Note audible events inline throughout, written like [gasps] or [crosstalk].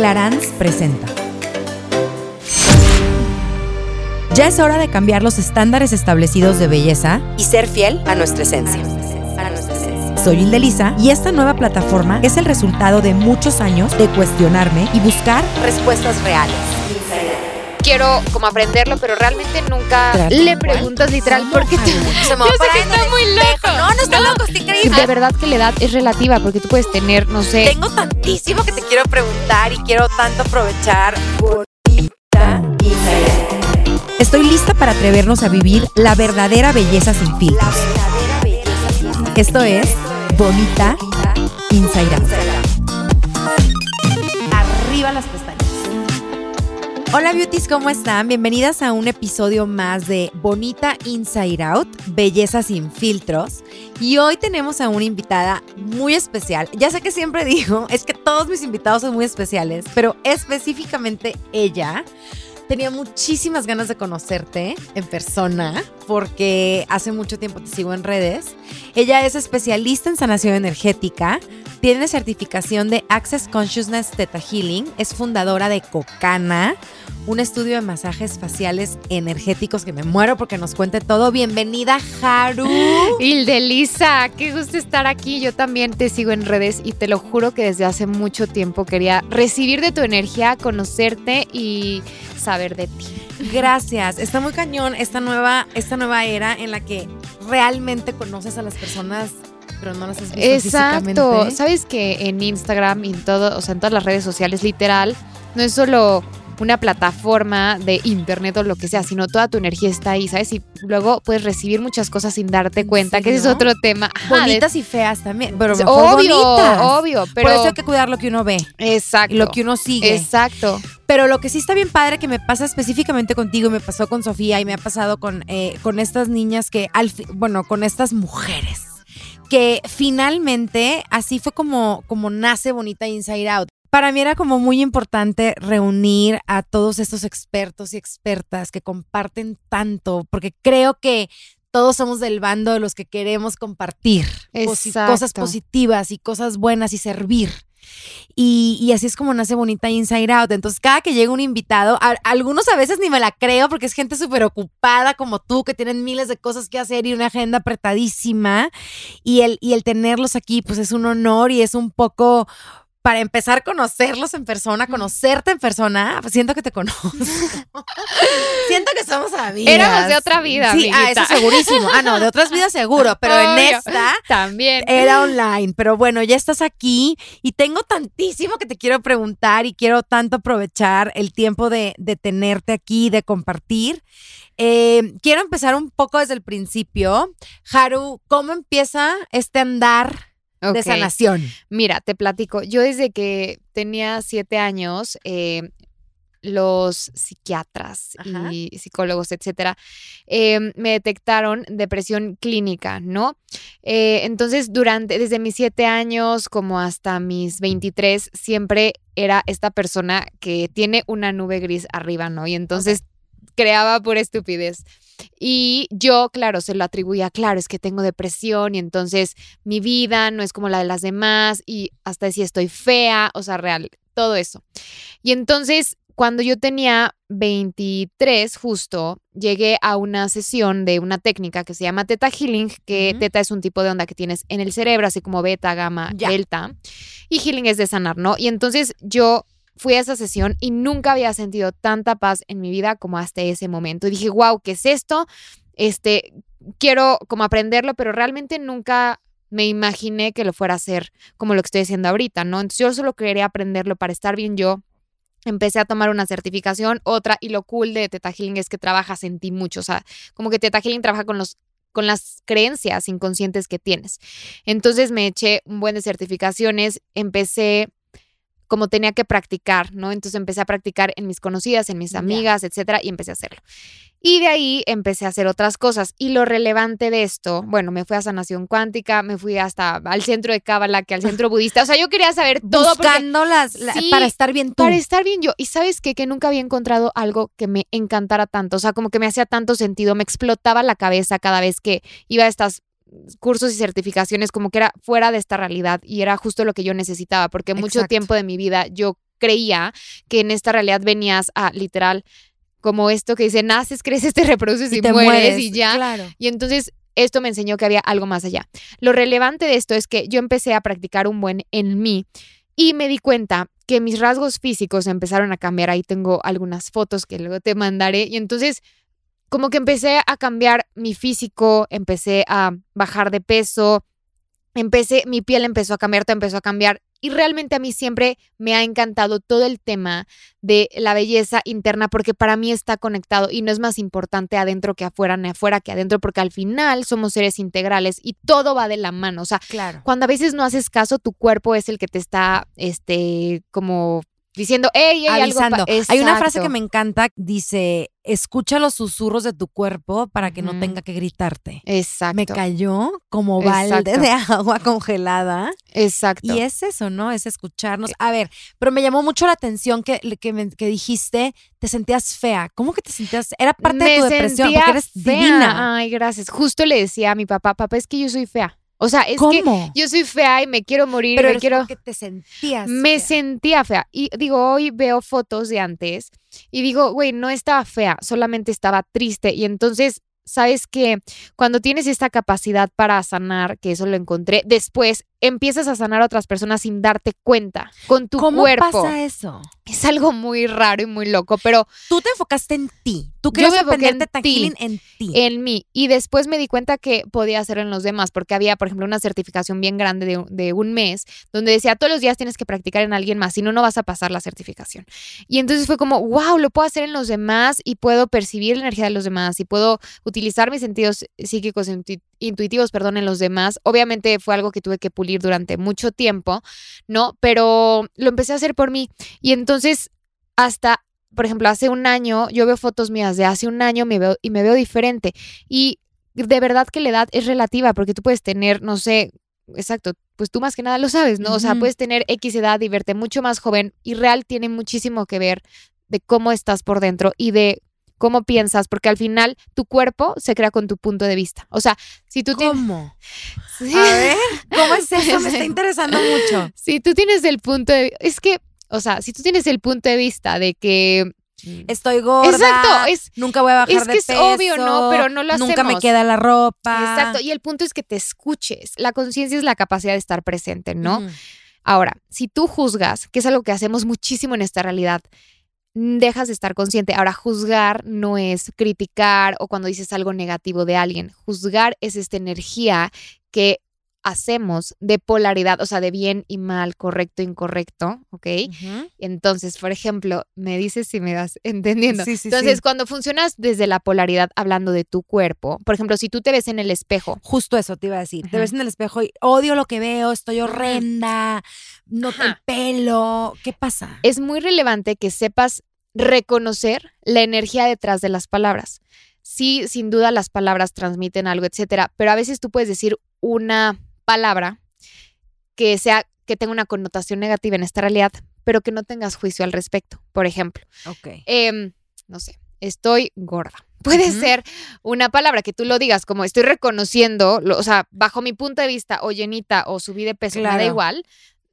Clarance presenta. Ya es hora de cambiar los estándares establecidos de belleza y ser fiel a nuestra esencia. Soy Hilde y esta nueva plataforma es el resultado de muchos años de cuestionarme y buscar respuestas reales quiero como aprenderlo, pero realmente nunca le preguntas literal porque te, [laughs] se me va yo sé que está muy loco. No, no está loco, está increíble. De verdad que la edad es relativa porque tú puedes tener, no sé. Tengo tantísimo que te quiero preguntar y quiero tanto aprovechar. Bonita Estoy lista para atrevernos a vivir la verdadera belleza sin filtros. Esto es Bonita Inside Hola beauties, ¿cómo están? Bienvenidas a un episodio más de Bonita Inside Out, Belleza sin filtros. Y hoy tenemos a una invitada muy especial. Ya sé que siempre [laughs] digo, es que todos mis invitados son muy especiales, pero específicamente ella. Tenía muchísimas ganas de conocerte en persona porque hace mucho tiempo te sigo en redes. Ella es especialista en sanación energética, tiene certificación de Access Consciousness Theta Healing, es fundadora de Cocana, un estudio de masajes faciales energéticos que me muero porque nos cuente todo. Bienvenida, Haru. [laughs] Hildelisa, qué gusto estar aquí. Yo también te sigo en redes y te lo juro que desde hace mucho tiempo quería recibir de tu energía, conocerte y saber de ti. Gracias. Está muy cañón esta nueva, esta nueva era en la que realmente conoces a las personas pero no las has visto Exacto. Sabes que en Instagram y en todo, o sea, en todas las redes sociales, literal, no es solo una plataforma de internet o lo que sea, sino toda tu energía está ahí, ¿sabes? Y luego puedes recibir muchas cosas sin darte cuenta, que ese es otro tema. bonitas y feas también, pero obvio, obvio, pero por eso hay que cuidar lo que uno ve. Exacto. Lo que uno sigue. Exacto. Pero lo que sí está bien padre que me pasa específicamente contigo, y me pasó con Sofía y me ha pasado con, eh, con estas niñas que, al bueno, con estas mujeres que finalmente así fue como, como nace Bonita Inside Out para mí era como muy importante reunir a todos estos expertos y expertas que comparten tanto, porque creo que todos somos del bando de los que queremos compartir cosas positivas y cosas buenas y servir. Y, así es como nace Bonita Inside Out. Entonces, cada que llega un invitado, algunos a veces ni me la creo porque es gente súper ocupada como tú, que tienen miles de cosas que hacer y una agenda apretadísima. Y el, y el tenerlos aquí, pues es un honor y es un poco para empezar a conocerlos en persona, conocerte en persona, pues siento que te conozco. [laughs] siento que somos amigas. Éramos de otra vida. Sí, ah, eso segurísimo. Ah, no, de otras [laughs] vidas seguro, pero en esta también era online. Pero bueno, ya estás aquí y tengo tantísimo que te quiero preguntar y quiero tanto aprovechar el tiempo de, tenerte aquí, de compartir. Eh, quiero empezar un poco desde el principio. Haru, ¿cómo empieza este andar? De sanación. Mira, te platico. Yo desde que tenía siete años, eh, los psiquiatras y psicólogos, etcétera, em, me detectaron depresión clínica, ¿no? Eh, entonces, durante, desde mis siete años como hasta mis 23, siempre era esta persona que tiene una nube gris arriba, ¿no? Y entonces creaba pura estupidez. Y yo, claro, se lo atribuía, claro, es que tengo depresión y entonces mi vida no es como la de las demás y hasta decía estoy fea, o sea, real, todo eso. Y entonces, cuando yo tenía 23 justo, llegué a una sesión de una técnica que se llama Teta Healing, que Teta es un tipo de onda que tienes en el cerebro, así como beta, gamma, delta, y Healing es de sanar, ¿no? Y entonces yo fui a esa sesión y nunca había sentido tanta paz en mi vida como hasta ese momento. Y dije, wow, ¿qué es esto? Este, quiero como aprenderlo, pero realmente nunca me imaginé que lo fuera a hacer como lo que estoy haciendo ahorita, ¿no? Entonces yo solo quería aprenderlo para estar bien yo. Empecé a tomar una certificación, otra, y lo cool de Teta Healing es que trabajas en ti mucho, o sea, como que Teta Healing trabaja con los con las creencias inconscientes que tienes. Entonces me eché un buen de certificaciones, empecé como tenía que practicar, ¿no? Entonces empecé a practicar en mis conocidas, en mis amigas, etcétera, y empecé a hacerlo. Y de ahí empecé a hacer otras cosas. Y lo relevante de esto, bueno, me fui a sanación cuántica, me fui hasta al centro de Cábala, que al centro budista. O sea, yo quería saber [laughs] todo. Buscándolas para estar bien tú. Para estar bien yo. Y sabes qué? Que nunca había encontrado algo que me encantara tanto. O sea, como que me hacía tanto sentido. Me explotaba la cabeza cada vez que iba a estas cursos y certificaciones como que era fuera de esta realidad y era justo lo que yo necesitaba, porque mucho tiempo de mi vida yo creía que en esta realidad venías a literal como esto que dice, naces, creces, te reproduces y, te mueres, mueres, y ya. Claro. Y entonces esto me enseñó que había algo más allá. Lo relevante de esto es que yo empecé a practicar un buen en mí y me di cuenta que mis rasgos físicos empezaron a cambiar. Ahí tengo algunas fotos que luego te mandaré. Y entonces como que empecé a cambiar mi físico, empecé a bajar de peso, empecé, mi piel empezó a cambiar, todo empezó a cambiar. Y realmente a mí siempre me ha encantado todo el tema de la belleza interna porque para mí está conectado y no es más importante adentro que afuera, ni afuera que adentro, porque al final somos seres integrales y todo va de la mano. O sea, Claro. cuando a veces no haces caso, tu cuerpo es el que te está, este, como diciendo, hey, hey, algo. pa-". Avisando. Hay una frase que me encanta, dice, escucha los susurros de tu cuerpo para que no tenga que gritarte. Exacto. Me cayó como balde Exacto. de [laughs] agua congelada. Exacto. Y es eso, ¿no? Es escucharnos. A ver, pero me llamó mucho la atención que, que, me- que dijiste, te sentías fea. ¿Cómo que te sentías? Era parte de tu depresión, porque eres fea. divina. Ay, gracias. Justo le decía a mi papá, papá, es que yo soy fea. O sea, es que yo soy fea y me quiero morir, pero me quiero... porque te sentías Me fea. sentía fea. Y digo, hoy veo fotos de antes y digo, güey, no estaba fea, solamente estaba triste. Y entonces, ¿sabes que Cuando tienes esta capacidad para sanar, que eso lo encontré, después empiezas a sanar a otras personas sin darte cuenta con tu ¿Cómo cuerpo. pasa eso? Es algo muy raro y muy loco, pero Tú te enfocaste en ti. Tú querías en aprenderte tan ti. en ti. en mí. Y después me di cuenta que podía hacerlo en los demás, porque había, por ejemplo, una certificación bien grande de, de un mes, donde decía todos los días tienes que practicar en alguien más, si no, no vas a pasar la certificación. Y entonces fue como, wow, lo puedo hacer en los demás y puedo percibir la energía de los demás y puedo utilizar mis sentidos psíquicos intuitivos, perdón, en los demás. Obviamente fue algo que tuve que pulir durante mucho tiempo, ¿no? Pero lo empecé a hacer por mí. Y entonces, hasta por ejemplo, hace un año, yo veo fotos mías de hace un año me veo, y me veo diferente. Y de verdad que la edad es relativa, porque tú puedes tener, no sé, exacto, pues tú más que nada lo sabes, ¿no? O sea, puedes tener X edad y verte mucho más joven y real tiene muchísimo que ver de cómo estás por dentro y de cómo piensas, porque al final tu cuerpo se crea con tu punto de vista. O sea, si tú tienes... ¿Cómo? A ver, ¿cómo es eso? Me está [laughs] interesando mucho. Si tú tienes el punto de... Es que, o sea, si tú tienes el punto de vista de que... Estoy gorda. Exacto, es, Nunca voy a bajar es de que es peso. obvio, ¿no? Pero no lo Nunca me hacemos. queda la ropa. Exacto, y el punto es que te escuches. La conciencia es la capacidad de estar presente, ¿no? Ahora, si tú juzgas, que es algo que hacemos muchísimo en esta realidad, mm, dejas de estar consciente. Ahora, juzgar no es criticar o cuando dices algo negativo de alguien. Juzgar es esta energía que hacemos de polaridad, o sea, de bien y mal, correcto, incorrecto, ¿ok? Entonces, por ejemplo, me dices si me vas [laughs] entendiendo. Sí, sí, Entonces, sí. cuando funcionas desde la polaridad hablando de tu cuerpo, por ejemplo, si tú te ves en el espejo, Justo eso te iba a decir. Te ves en el espejo y odio lo que veo, estoy horrenda, no te el pelo. ¿Qué pasa? es muy relevante que sepas reconocer la energía detrás de las palabras. Sí, sin duda las palabras transmiten algo, etcétera, pero a veces tú puedes decir una palabra que sea que tenga una connotación negativa en esta realidad, pero que no tengas juicio al respecto. Por ejemplo, Ok. em, no sé, estoy gorda. Puede ser una palabra que tú lo digas como estoy reconociendo, lo- o sea, bajo mi punto de vista, o llenita o subí de peso, me da Claro. igual.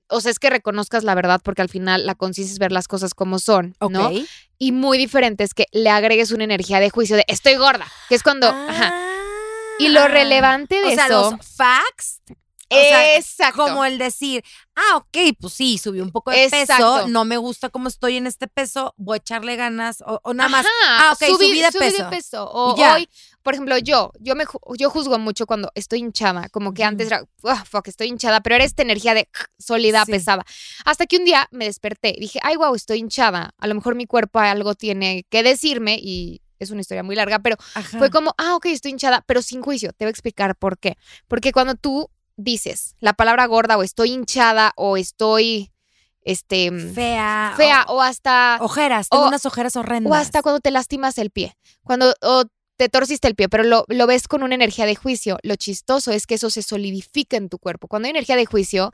O sea, es que reconozcas la verdad porque al final la conciencia es ver las cosas como son. ¿no? Y muy diferente es que le agregues una energía de juicio de estoy gorda, que es cuando... ajá. Y lo Ah. relevante de O sea, eso... los facts. Sea, exacto. Como el decir, ah, ok, pues sí, subí un poco de peso, no me gusta cómo estoy en este peso, voy a echarle ganas, o, o nada más. Ah, ok, subí de peso. O Y ya. hoy, por ejemplo, yo, yo me yo juzgo mucho cuando estoy hinchada, como que antes era, "Ah, fuck, estoy hinchada, pero era esta energía de sólida, Sí. pesada. Hasta que un día me desperté y dije, ay, wow, estoy hinchada. A lo mejor mi cuerpo algo tiene que decirme y es una historia muy larga, pero Ajá. fue como, ah, ok, estoy hinchada, pero sin juicio. Te voy a explicar por qué. Porque cuando tú dices la palabra gorda o estoy hinchada o estoy, este, fea. fea o- o hasta ojeras, tengo o- unas ojeras horrendas. o hasta cuando te lastimas el pie. Cuando o te torciste el pie, pero lo, lo, ves con una energía de juicio. Lo chistoso es que eso se solidifica en tu cuerpo. Cuando hay energía de juicio,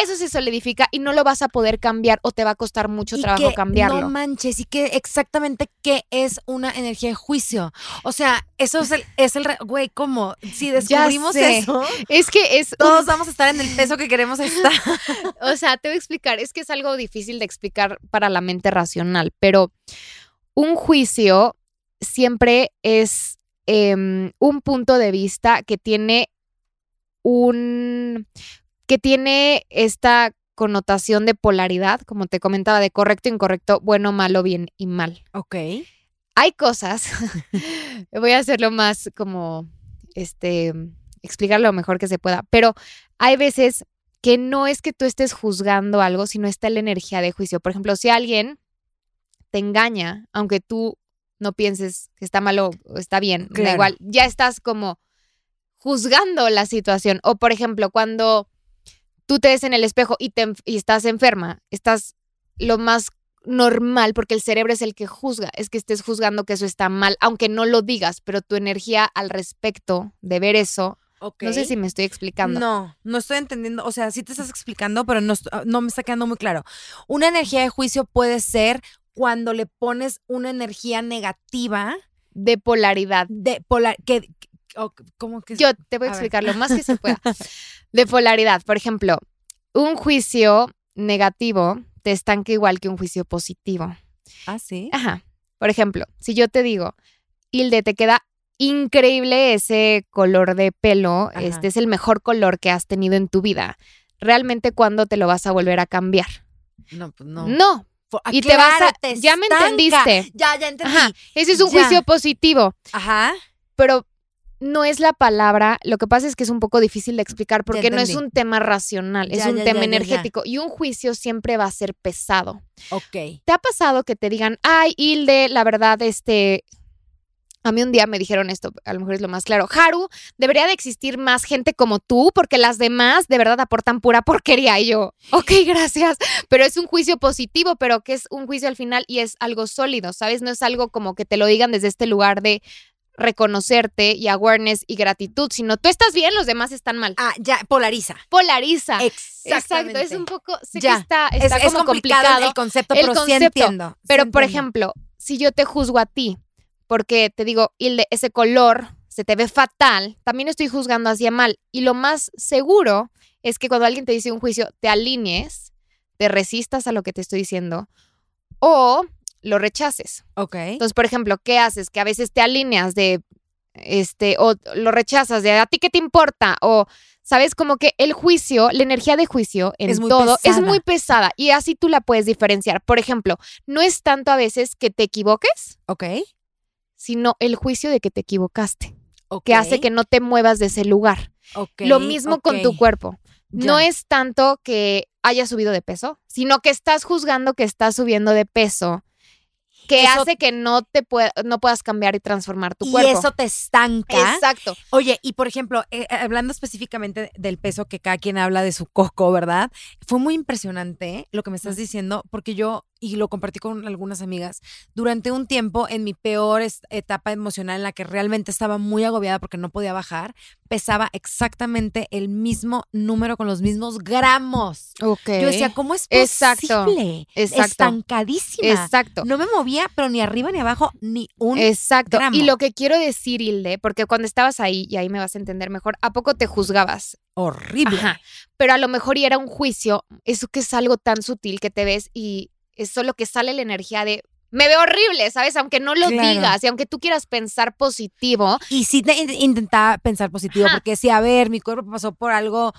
eso se solidifica y no lo vas a poder cambiar o te va a costar mucho trabajo cambiarlo. No manches, y que exactamente qué es una energía de juicio. O sea, eso es el, es el güey, ¿cómo? Si descubrimos eso, es que es todos vamos a estar en el peso que queremos estar. [laughs] o sea, te voy a explicar, es que es algo difícil de explicar para la mente racional, pero un juicio siempre es em, un punto de vista que tiene un que tiene esta connotación de polaridad, como te comentaba, de correcto, incorrecto, bueno, malo, bien y mal. Ok. Hay cosas, [laughs] voy a hacerlo más como, este, explicarlo lo mejor que se pueda, pero hay veces que no es que tú estés juzgando algo, sino está la energía de juicio. Por ejemplo, si alguien te engaña, aunque tú no pienses que está malo o está bien, da igual, ya estás como juzgando la situación. O por ejemplo, cuando tú te ves en el espejo y, te, y estás enferma, estás lo más normal, porque el cerebro es el que juzga, es que estés juzgando que eso está mal, aunque no lo digas, pero tu energía al respecto de ver eso No sé si me estoy explicando. No, no estoy entendiendo. O sea, sí te estás explicando, pero no, no me está quedando muy claro. Una energía de juicio puede ser cuando le pones una energía negativa. De polaridad. De polar, que, ¿cómo que? Yo te voy a, explicar lo más que se pueda. [laughs] De polaridad. Por ejemplo, un juicio negativo te estanca igual que un juicio positivo. Ah, sí. Ajá. Por ejemplo, si yo te digo, Hilde, te queda increíble ese color de pelo, este es el mejor color que has tenido en tu vida. ¿Realmente cuándo te lo vas a volver a cambiar? No, pues no. No, y te vas a. ya me entendiste. Ya, ya entendí. Ese es un juicio positivo. Ajá. Pero no es la palabra. Lo que pasa es que es un poco difícil de explicar porque no es un tema racional, es un tema energético. Y un juicio siempre va a ser pesado. Ok. ¿Te ha pasado que te digan, ay, Hilde, la verdad, este a mí un día me dijeron esto, a lo mejor es lo más claro. Haru, debería de existir más gente como tú porque las demás de verdad aportan pura porquería. Y yo, ok, [laughs] gracias. Pero es un juicio positivo, pero que es un juicio al final y es algo sólido, ¿sabes? No es algo como que te lo digan desde este lugar de reconocerte y awareness y gratitud, sino tú estás bien, los demás están mal. Ah, ya, polariza. Polariza. Exacto, es un poco, sé que está, está es, como complicado, el concepto, pero sí entiendo. pero, por ejemplo, si yo te juzgo a ti porque te digo, Hilde, ese color se te ve fatal, también estoy juzgando hacia mal. Y lo más seguro es que cuando alguien te dice un juicio, te alinees, te resistas a lo que te estoy diciendo o lo rechaces. Ok. Entonces, por ejemplo, ¿qué haces? Que a veces te alineas de, este, o lo rechazas de, ¿a ti qué te importa? O, ¿sabes? Como que el juicio, la energía de juicio en todo es muy pesada y así tú la puedes diferenciar. Por ejemplo, no es tanto a veces que te equivoques. Ok sino el juicio de que te equivocaste, que hace que no te muevas de ese lugar. Lo mismo con tu cuerpo. No es tanto que hayas subido de peso, sino que estás juzgando que estás subiendo de peso que hace que no te no puedas cambiar y transformar tu cuerpo. Y eso te estanca. Exacto. Oye, y por ejemplo, eh, eh, hablando específicamente del peso que cada quien habla de su coco, ¿verdad? Fue muy impresionante lo que me estás diciendo, porque yo y lo compartí con algunas amigas, durante un tiempo en mi peor etapa emocional en la que realmente estaba muy agobiada porque no podía bajar, pesaba exactamente el mismo número con los mismos gramos. Ok. Yo decía, ¿cómo es posible? Exacto. Estancadísima. Exacto. No me movía, pero ni arriba ni abajo, ni un Exacto. Gramo. Y lo que quiero decir, Hilde, porque cuando estabas ahí, y ahí me vas a entender mejor, ¿a poco te juzgabas? Horrible. Ajá. Pero a lo mejor y era un juicio, eso que es algo tan sutil que te ves y es solo que sale la energía de me veo horrible, ¿sabes? Aunque no lo digas y aunque tú quieras pensar positivo. Y sí te intentaba pensar positivo, porque sí, a ver, mi cuerpo pasó por algo,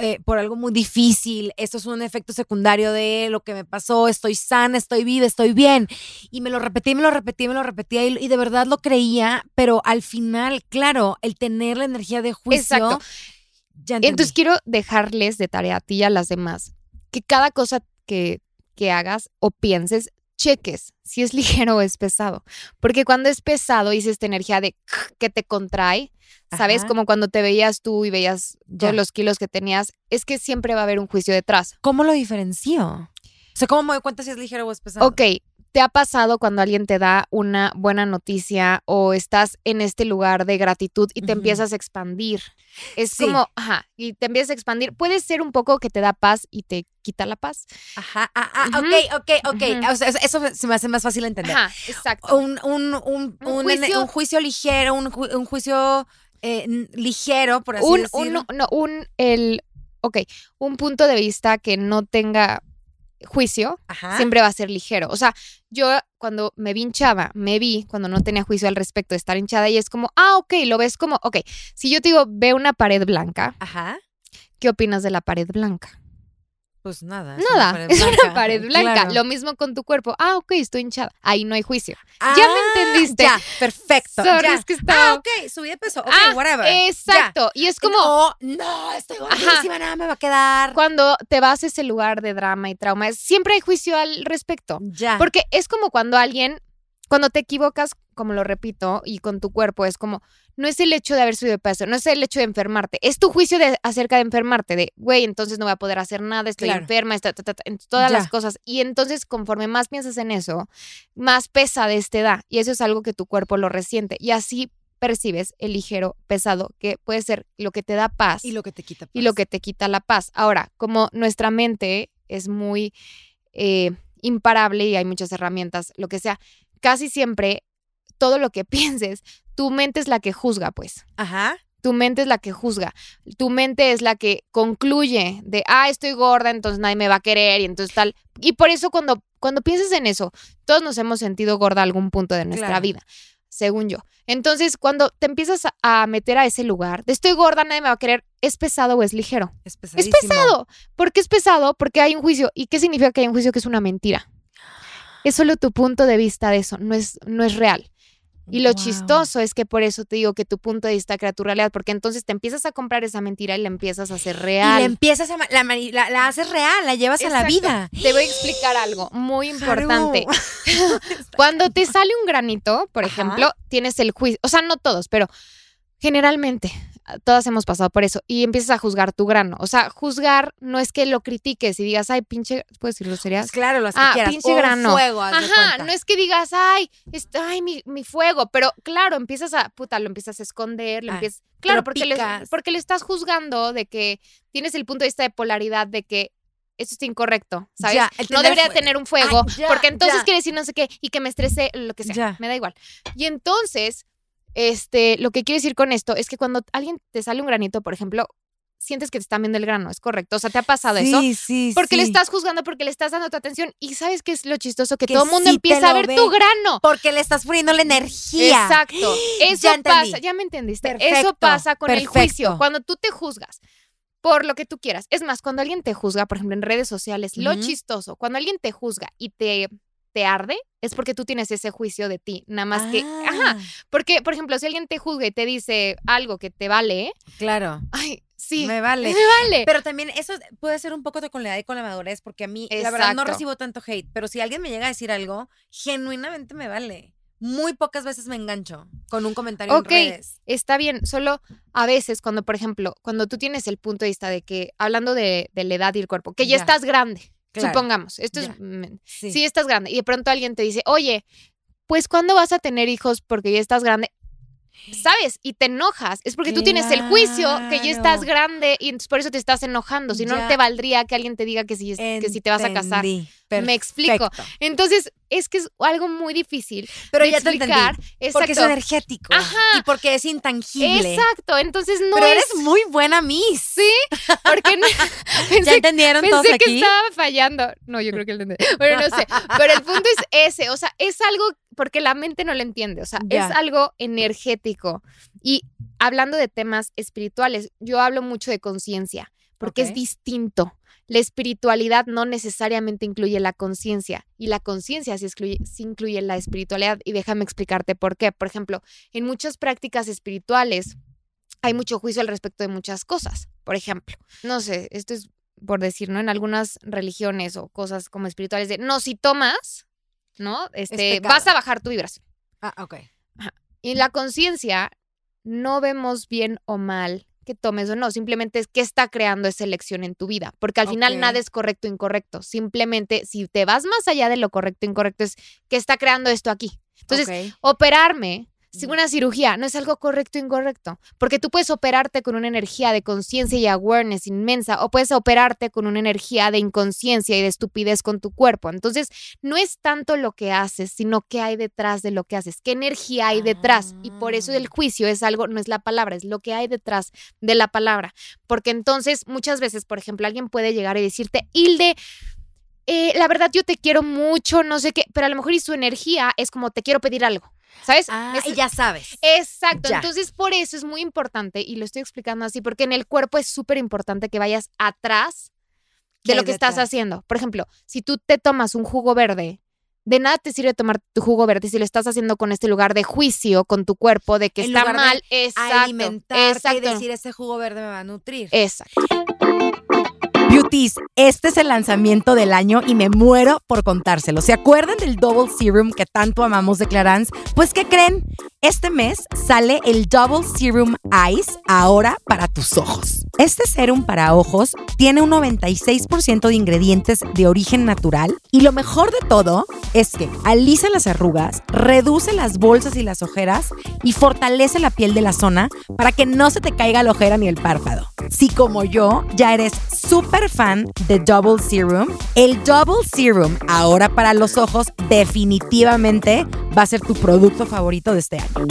eh, por algo muy difícil, esto es un efecto secundario de lo que me pasó, estoy sana, estoy viva, estoy bien. Y me lo repetí, me lo repetí, me lo repetía y, de verdad lo creía, pero al final, claro, el tener la energía de juicio. Exacto. Entonces quiero dejarles de tarea a ti y a las demás que cada cosa que que hagas o pienses, cheques si es [laughs] ligero o es pesado. Porque cuando es pesado, hice esta energía de [laughs] que te contrae, ¿sabes? Como cuando te veías tú y veías todos los kilos que tenías, es que siempre va a haber un juicio detrás. ¿Cómo lo diferencio? O sea, ¿cómo me doy cuenta si es ligero o es pesado? Ok, ¿Te ha pasado cuando alguien te da una buena noticia o estás en este lugar de gratitud y te empiezas a expandir? Es Sí. como, ajá, y te empiezas a expandir. Puede ser un poco que te da paz y te quita la paz. Ajá, ah, ah, Ujú. ok, ok, ok. O sea, eso- se me hace más fácil de entender. Ajá, exacto. Un, un, un, Un juicio- ligero, un, ju- un juicio eh, ligero, por así decirlo. un, no, un, el, ok, un punto de vista que no tenga juicio Ajá. siempre va a ser ligero. O sea, yo cuando me vi hinchada, me vi cuando no tenía juicio al respecto de estar hinchada y es como, ah, ok, lo ves como, ok, si yo te digo, ve una pared blanca, Ajá. ¿qué opinas de la pared blanca? Pues nada. Nada, es una pared [laughs] blanca. claro. Lo mismo con tu cuerpo. Ah, ok, estoy hinchada. Ahí no hay juicio. Ah, ya me entendiste. Ya, perfecto. Sorry, ya. es que estaba- Ah, ok, subí de peso. Ok, Ah, whatever. Exacto. Y es como No, no, estoy gordísima, nada me va a quedar. cuando te vas a ese lugar de drama y trauma, siempre hay juicio al respecto. Ya. Porque es como cuando alguien, cuando te equivocas, como lo repito, y con tu cuerpo, es como, no es el hecho de haber subido de peso, no es el hecho de enfermarte, es tu juicio de, acerca de enfermarte, de, güey, entonces no voy a poder hacer nada, estoy Claro. enferma, esta, ta, ta, ta, en todas Ya. las cosas. Y entonces, conforme más piensas en eso, más pesa de este da. Y eso es algo que tu cuerpo lo resiente. Y así percibes el ligero, pesado, que puede ser lo que te da paz y lo que te quita. y lo paz. que te quita la paz. Ahora, como nuestra mente es muy eh, imparable y hay muchas herramientas, lo que sea, casi siempre todo lo que [laughs] pienses, tu mente es la que juzga, pues. Ajá. Tu mente es la que juzga. Tu mente es la que concluye de, ah, estoy gorda, entonces nadie me va a querer y entonces tal. Y por eso cuando, cuando piensas en eso, todos nos hemos sentido gorda a algún punto de nuestra Claro. vida, según yo. Entonces, cuando te empiezas a, meter a ese lugar de estoy gorda, nadie me va a querer, ¿es pesado o es ligero? Es Es pesado. ¿Por qué es pesado? Porque hay un juicio. ¿Y qué significa que hay un juicio que es una mentira? Es solo tu punto de vista de eso, no es, no es real. Y lo Wow. chistoso es que por eso te digo que tu punto de vista crea tu realidad, porque entonces te empiezas a comprar esa mentira y la empiezas a hacer Y real. la empiezas a. La, mani- la, la haces real, la llevas a la vida. Te voy a explicar algo muy [gasps] importante. [laughs] [laughs] Cuando te sale un granito, por Ajá. ejemplo, tienes el juicio, o sea, no todos, pero generalmente todas hemos pasado por eso y empiezas a juzgar tu grano. O sea, juzgar no es que lo critiques y digas, ay, pinche, ¿puedes decirlo serías? Pues claro, las que Ah, quieras. pinche grano. fuego, Ajá, no es que digas, ay, este, ay, mi, mi fuego, pero claro, empiezas a, puta, lo empiezas a esconder, lo Ah, empiezas, claro, porque le, porque le estás juzgando de que tienes el punto de vista de polaridad de que esto está incorrecto, ¿sabes? Ya, no debería tener un fuego, ya, porque entonces ya. quiere decir no sé qué, y que me estrese, lo que sea, Ya. me da igual. Y entonces, este, lo que quiero decir con esto es que cuando alguien te sale un granito, por ejemplo, sientes que te están viendo el grano, ¿es correcto? O sea, ¿te ha pasado eso? Sí, sí, Porque le sí. estás juzgando, porque le estás dando tu atención. Y sabes qué es lo chistoso, que, Que todo el mundo sí empieza a ver ve. tu grano. Porque le estás poniendo la energía. Exacto. [gasps] Eso Ya entendí. pasa, ya me entendiste. Eso pasa con el juicio. Cuando tú te juzgas por lo que tú quieras. Es más, cuando alguien te juzga, por ejemplo, en redes sociales, lo chistoso, cuando alguien te juzga y te, te arde, es porque tú tienes ese juicio de ti. Nada más que, ajá. Ah, Porque, por ejemplo, si alguien te juzga y te dice algo que te vale, Claro. ay, sí, Me [laughs] vale. me vale. Pero también eso puede ser un poco con la edad y con la madurez, porque a mí, la verdad, no recibo tanto hate, pero si alguien me llega a decir algo, genuinamente me vale. Muy pocas veces me engancho con un comentario Ok. en redes. Está bien, solo a veces cuando, por ejemplo, cuando tú tienes el punto de vista de que, hablando de, de la edad y el cuerpo, que ya, Ya. estás grande, Claro, supongamos, esto ya. es, Sí. sí estás grande, y de pronto alguien te dice, oye, pues ¿cuándo vas a tener hijos porque ya estás grande? ¿Sabes? Y te enojas. Es porque tú tienes el juicio que ya estás grande y por eso te estás enojando. Si no, Ya. te valdría que alguien te diga que si, que si te vas a casar. Me explico. Entonces, es que es algo muy difícil Pero de ya te entendí. explicar. Porque es energético. Ajá. Y porque es intangible. Exacto. Entonces no Pero es. eres muy buena Miss. Sí, porque no- [laughs] [laughs] ¿Ya pensé, entendieron todos pensé que aquí? estaba fallando. No, yo creo que lo entendí. Pero no sé. Pero el punto es ese. O sea, es algo porque la mente no lo entiende. O sea, es algo energético. Y hablando de temas espirituales, yo hablo mucho de conciencia porque es distinto. La espiritualidad no necesariamente incluye la conciencia y la conciencia sí, excluye- sí incluye la espiritualidad. Y déjame explicarte por qué. Por ejemplo, en muchas prácticas espirituales hay mucho juicio al respecto de muchas cosas. Por ejemplo, no sé, esto es por decir, ¿no? En algunas religiones o cosas como espirituales de, no, si tomas, ¿no? Este, pecado. vas a bajar tu vibración. Ah, ok. Y la conciencia no vemos bien o mal que tomes o no, simplemente es qué está creando esa elección en tu vida, porque al final nada es correcto o incorrecto, simplemente si te vas más allá de lo correcto o incorrecto es qué está creando esto aquí. Entonces, operarme. Una cirugía no es algo correcto o incorrecto, porque tú puedes operarte con una energía de conciencia y awareness inmensa o puedes operarte con una energía de inconsciencia y de estupidez con tu cuerpo. Entonces, no es tanto lo que haces, sino qué hay detrás de lo que haces, qué energía hay detrás. Y por eso el Ah. juicio es algo, no es la palabra, es lo que hay detrás de la palabra. Porque entonces, muchas veces, por ejemplo, alguien puede llegar y decirte, Hilde, eh, la verdad yo te quiero mucho, no sé qué, pero a lo mejor y su energía es como te quiero pedir algo, ¿sabes? Ah, Es- ya sabes. Exacto, Ya. entonces por eso es muy importante, y lo estoy explicando así, porque en el cuerpo es súper importante que vayas atrás ¿Qué de lo que estás haciendo. Por ejemplo, si tú te tomas un jugo verde, de nada te sirve tomar tu jugo verde si lo estás haciendo con este lugar de juicio con tu cuerpo, de que En está lugar de mal. Exacto. Alimentarte exacto. y decir ese jugo verde me va a nutrir. Exacto. Beauties, este es el lanzamiento del año y me muero por contárselo. ¿Se acuerdan del Double Serum que tanto amamos de Clarins? Pues, ¿qué creen? Este mes sale el Double Serum Eyes ahora para tus ojos. Este serum para ojos tiene un 96% de ingredientes de origen natural y lo mejor de todo es que alisa las arrugas, reduce las bolsas y las ojeras y fortalece la piel de la zona para que no se te caiga la ojera ni el párpado. Si como yo ya eres súper fan de Double Serum, el Double Serum ahora para los ojos definitivamente va a ser tu producto favorito de este año.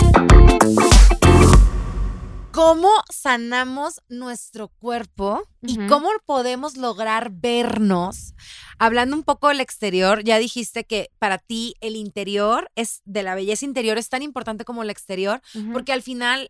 ¿Cómo sanamos nuestro cuerpo y cómo podemos lograr vernos? Hablando un poco del exterior, ya dijiste que para ti el interior es de la belleza interior es tan importante como el exterior, porque al final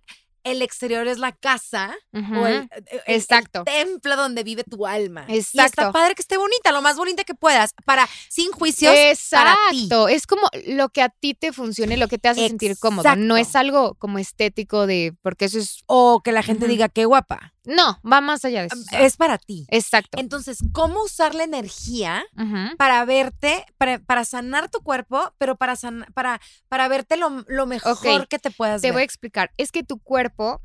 el exterior es la casa o el, el Exacto. templo donde vive tu alma. Y está Exacto. padre que esté bonita, lo más bonita que puedas, para sin juicios para ti. Exacto. Es como lo que a ti te funcione, lo que te hace sentir cómodo. No Exacto. es algo como estético de, porque eso es, O que la gente diga qué guapa. No, va más allá de eso. Es para ti. Exacto. Entonces, ¿cómo usar la energía para verte, para, para sanar tu cuerpo, pero para, san- para, para verte lo, lo mejor que te puedas Te ver? voy a explicar. Es que tu cuerpo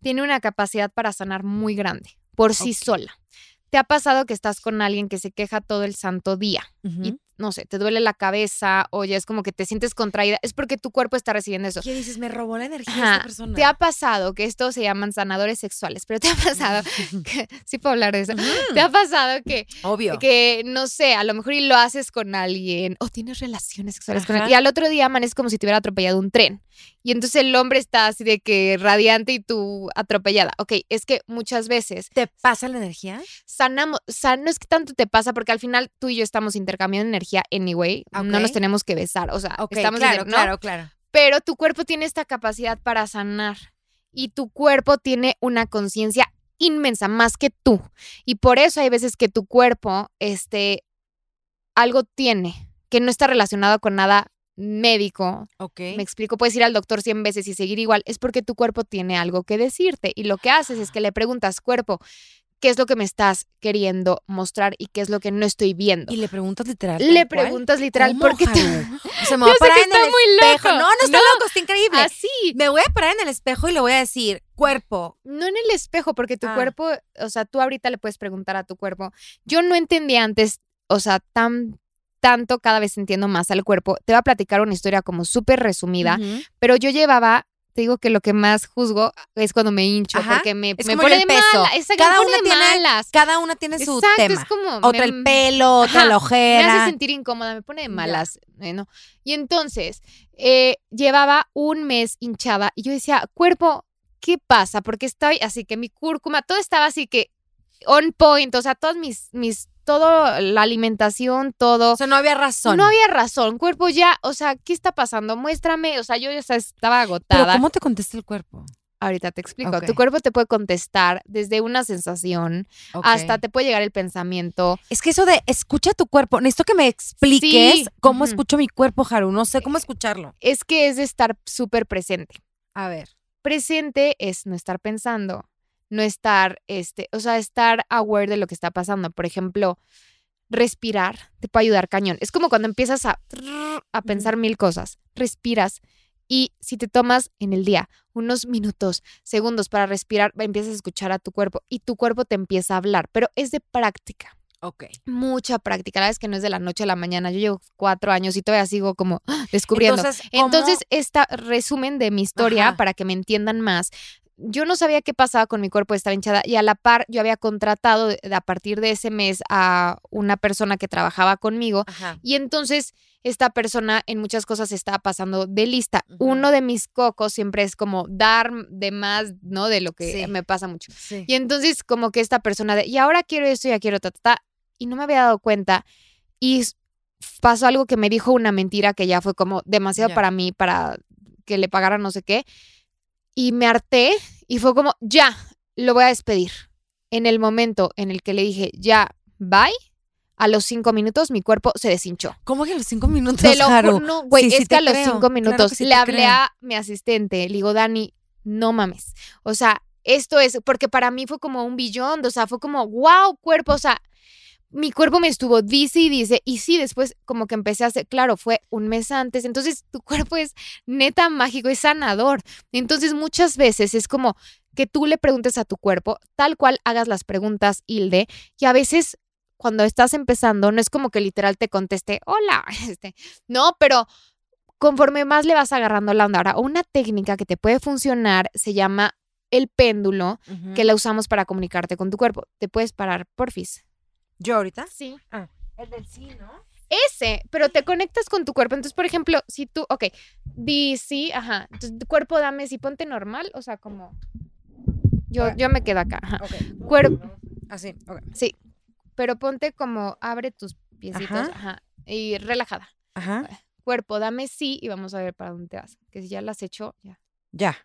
tiene una capacidad para sanar muy grande por sí sola. ¿Te ha pasado que estás con alguien que se queja todo el santo día Ujú. y no sé, te duele la cabeza o ya es como que te sientes contraída? Es porque tu cuerpo está recibiendo eso. ¿Qué dices? Me robó la energía Ajá, esta persona. Te ha pasado que estos se llaman sanadores sexuales, pero te ha pasado [laughs] que sí puedo hablar de eso. Te ha pasado que Obvio. que no sé, a lo mejor y lo haces con alguien o tienes relaciones sexuales con alguien y al otro día amaneces como si te hubiera atropellado un tren. Y entonces el hombre está así de que radiante y tú atropellada. Ok, es que muchas veces ¿Te pasa la energía? sanamos, san- no es que tanto te pasa porque al final tú y yo estamos intercambiando energía anyway, no nos tenemos que besar, o sea, estamos claro, inter- ¿no? claro, claro. Pero tu cuerpo tiene esta capacidad para sanar y tu cuerpo tiene una conciencia inmensa, más que tú. Y por eso hay veces que tu cuerpo, este, algo tiene que no está relacionado con nada médico. Me explico, puedes ir al doctor 100 veces y seguir igual. Es porque tu cuerpo tiene algo que decirte. Y lo que haces es que le preguntas, cuerpo, ¿qué es lo que me estás queriendo mostrar y qué es lo que no estoy viendo? Y le preguntas literal. le cual. preguntas literal, ¿Cómo, porque te... [laughs] Sea, me Yo a parar en el muy espejo. loco. No, no está No. loco, está increíble. Así. Me voy a parar en el espejo y le voy a decir, cuerpo, No en el espejo, porque tu Ah. cuerpo, o sea, tú ahorita le puedes preguntar a tu cuerpo. Yo no entendía antes, o sea, tan tanto, cada vez entiendo más al cuerpo. Te voy a platicar una historia como súper resumida, pero yo llevaba, te digo que lo que más juzgo es cuando me hincho, Ajá. porque me, Es me como pone el de peso. mala. Exacto, Cada me pone una tiene malas. Cada una tiene su Exacto, tema. es como... Otra me- el pelo, otra Ajá, la me ojera. hace sentir incómoda, me pone de malas. eh, ¿no? Y entonces, eh, llevaba un mes hinchada y yo decía, cuerpo, ¿qué pasa? Porque estoy así que mi cúrcuma, todo estaba así que on point, o sea, todos mis, mis, todo, la alimentación, todo. O sea, no había razón. no había razón, cuerpo ya, o sea, ¿qué está pasando? Muéstrame, o sea, yo ya estaba Pero agotada. ¿cómo te contesta el cuerpo? Ahorita te explico. Tu cuerpo te puede contestar desde una sensación hasta te puede llegar el pensamiento. Es que eso de escucha tu cuerpo, necesito que me expliques Sí. cómo escucho mi cuerpo, Haru. No sé cómo escucharlo. Es que es de estar súper presente. A ver. presente es no estar pensando, no estar, este, o sea, estar aware de lo que está pasando. Por ejemplo, respirar te puede ayudar cañón. Es como cuando empiezas a, a pensar mil cosas, respiras Y si te tomas en el día unos minutos, segundos para respirar, empiezas a escuchar a tu cuerpo y tu cuerpo te empieza a hablar, pero es de práctica. Ok. Mucha práctica. La verdad es que no es de la noche a la mañana. Yo llevo cuatro años y todavía sigo como [gasps] descubriendo. Entonces. Entonces, esta resumen de mi historia Ajá. para que me entiendan más. Yo no sabía qué pasaba con mi cuerpo, estaba hinchada y a la par yo había contratado a partir de ese mes a una persona que trabajaba conmigo Ajá. y entonces esta persona en muchas cosas estaba pasando de lista. Uno de mis cocos siempre es como dar de más, ¿no? De lo que Sí. me pasa mucho. Sí. Y entonces como que esta persona de, y ahora quiero esto, ya quiero ta, ta, ta, y no me había dado cuenta. Y pasó algo que me dijo una mentira que ya fue como demasiado para mí, para que le pagara no sé qué. Y me harté y fue como, ya, lo voy a despedir. En el momento en el que le dije, ya, bye, a los cinco minutos mi cuerpo se deshinchó. ¿Cómo que a los cinco minutos, Te lo no, güey, Sí, sí es que te a los creo, cinco claro minutos que sí le hablé creo. a mi asistente, le digo, Dani, no mames. O sea, esto es, porque para mí fue como un billón, o sea, fue como, wow, cuerpo, o sea, mi cuerpo me estuvo dice y dice, y sí, después como que empecé a hacer, claro, fue un mes antes, entonces tu [laughs] cuerpo es neta mágico, es sanador. Entonces muchas veces es como que tú le preguntes a tu cuerpo, tal cual hagas las preguntas, Hilde, y a veces cuando estás empezando, no es como que literal te conteste, hola, [laughs] este, no, pero conforme más le vas agarrando la onda. Ahora, una técnica que te puede funcionar se llama el péndulo, que la usamos para comunicarte con tu cuerpo. Te puedes parar, porfis. ¿Yo ahorita? Sí. El del sí, ¿no? Ese, pero te conectas con tu cuerpo. Entonces, por ejemplo, si tú, ok, di sí, ajá. Entonces, tu cuerpo dame si ponte normal, o sea, como. Yo, yo me quedo acá, ajá. Ok. Cuerpo, Así, ok. sí. Pero ponte como, abre tus piecitos, Ajá. ajá. Y relajada. Ajá. Cuerpo, dame sí, y vamos a ver para dónde te vas. Que si ya las has hecho, ya. Ya.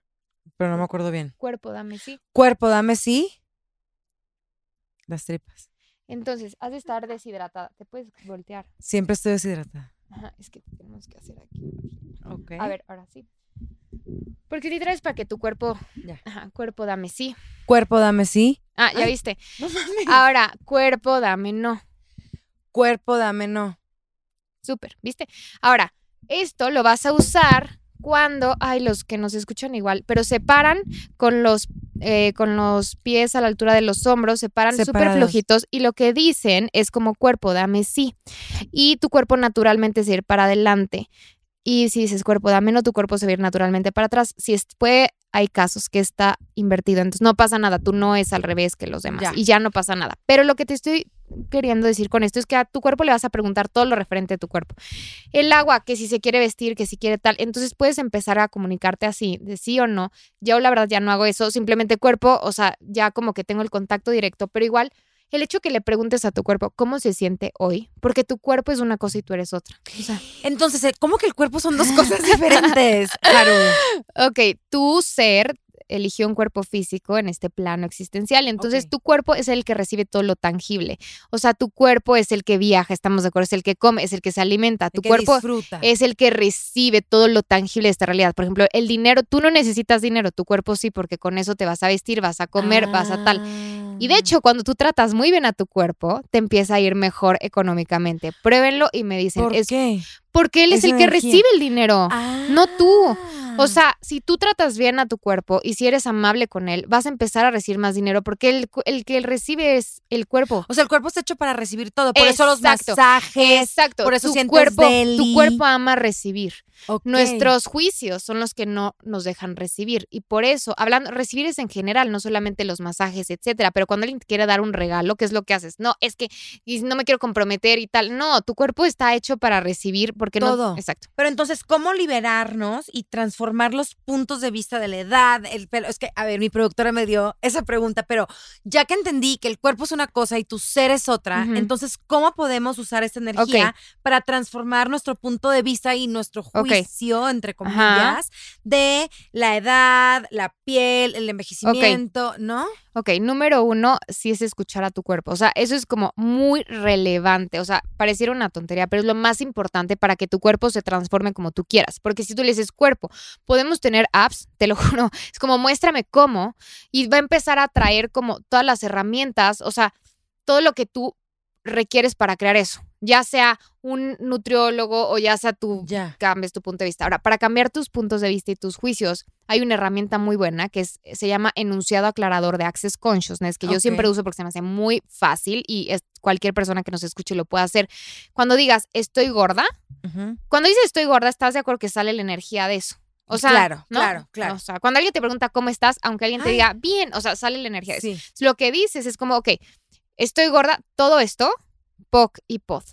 Pero no me acuerdo bien. Cuerpo, dame sí. Cuerpo, dame sí. Las tripas. Entonces, has de estar deshidratada. Te puedes voltear. Siempre estoy deshidratada. Ajá, es que tenemos que hacer aquí. Ok. A ver, ahora sí. Porque literal es para que tu cuerpo. Ya. Ajá, cuerpo, dame sí. Cuerpo, dame sí. Ah, ya Ay. viste. No mames. Ahora, cuerpo, dame no. Cuerpo, dame no. Súper, ¿viste? Ahora, esto lo vas a usar cuando, ay, los que nos escuchan igual, pero se paran con los, eh, con los pies a la altura de los hombros, se paran súper flojitos y lo que dicen es como cuerpo, dame sí. Y tu cuerpo naturalmente se ir para adelante. Y si dices cuerpo, dame no, tu cuerpo se va a ir naturalmente para atrás. Si es, puede, hay casos que está invertido, entonces no pasa nada, tú no es al revés que los demás Ya. y ya no pasa nada. Pero lo que te estoy queriendo decir con esto es que a tu cuerpo le vas a preguntar todo lo referente a tu cuerpo. El agua, que si se quiere vestir, que si quiere tal. Entonces puedes empezar a comunicarte así, de sí o no. Yo la verdad ya no hago eso, simplemente cuerpo, o sea, ya como que tengo el contacto directo, pero igual el hecho que le preguntes a tu cuerpo cómo se siente hoy, porque tu cuerpo es una cosa y tú eres otra. O sea, Entonces, eh, ¿cómo que el cuerpo son dos cosas [laughs] diferentes? Haru. ok, tu ser eligió un cuerpo físico en este plano existencial. Entonces, tu cuerpo es el que recibe todo lo tangible. O sea, tu cuerpo es el que viaja, estamos de acuerdo, es el que come, es el que se alimenta. Tu cuerpo disfruta. es el que recibe todo lo tangible de esta realidad. Por ejemplo, el dinero, tú no necesitas dinero, tu cuerpo sí, porque con eso te vas a vestir, vas a comer, vas a tal. Y de Ah. hecho, cuando tú tratas muy bien a tu cuerpo, te empieza a ir mejor económicamente. Pruébenlo y me dicen, ¿Por es qué? Porque él es, Es el que energía. recibe el dinero. no tú. Ah. O sea, si tú tratas bien a tu cuerpo y si eres amable con él, vas a empezar a recibir más dinero porque el, el que recibe es el cuerpo. O sea, el cuerpo está hecho para recibir todo. Por eso los masajes. Exacto. por eso tu cuerpo, deli. tu cuerpo ama recibir. Nuestros juicios son los que no nos dejan recibir. Y por eso, hablando, recibir es en general, no solamente los masajes, etcétera. Pero cuando alguien te quiere dar un regalo, ¿qué es lo que haces? No, es que y no me quiero comprometer y tal. No, tu cuerpo está hecho para recibir porque Todo. no. Exacto. Pero entonces, ¿cómo liberarnos y transformar los puntos de vista de la edad, el pelo? Es que, a ver, mi productora me dio esa pregunta, pero ya que entendí que el cuerpo es una cosa y tu ser es otra, entonces, ¿cómo podemos usar esta energía para transformar nuestro punto de vista y nuestro juicio, entre comillas, de la edad, la piel, el envejecimiento, ¿no? Ok, número uno, sí es escuchar a tu cuerpo. O sea, eso es como muy relevante. O sea, pareciera una tontería, pero es lo más importante para que tu cuerpo se transforme como tú quieras. Porque si tú le dices cuerpo, podemos tener apps, [laughs] te lo juro, es como muéstrame cómo y va a empezar a traer como todas las herramientas, o sea, todo lo que tú requieres para crear eso, ya sea un nutriólogo o ya sea tú Ya. cambies tu punto de vista. Ahora, para cambiar tus puntos de vista y tus juicios, hay una herramienta muy buena que es- se llama enunciado aclarador de Access Consciousness, que yo siempre uso porque se me hace muy fácil y es, cualquier persona que nos escuche lo puede hacer. Cuando digas estoy gorda, Cuando dices estoy gorda, estás de acuerdo que sale la energía de eso. O sea, Claro, ¿no? claro, claro. O sea, cuando alguien te pregunta cómo estás, aunque alguien te Ay. diga bien, o sea, sale la energía de eso. Sí. Lo que dices es como, ok, estoy gorda, todo esto, POC y POD.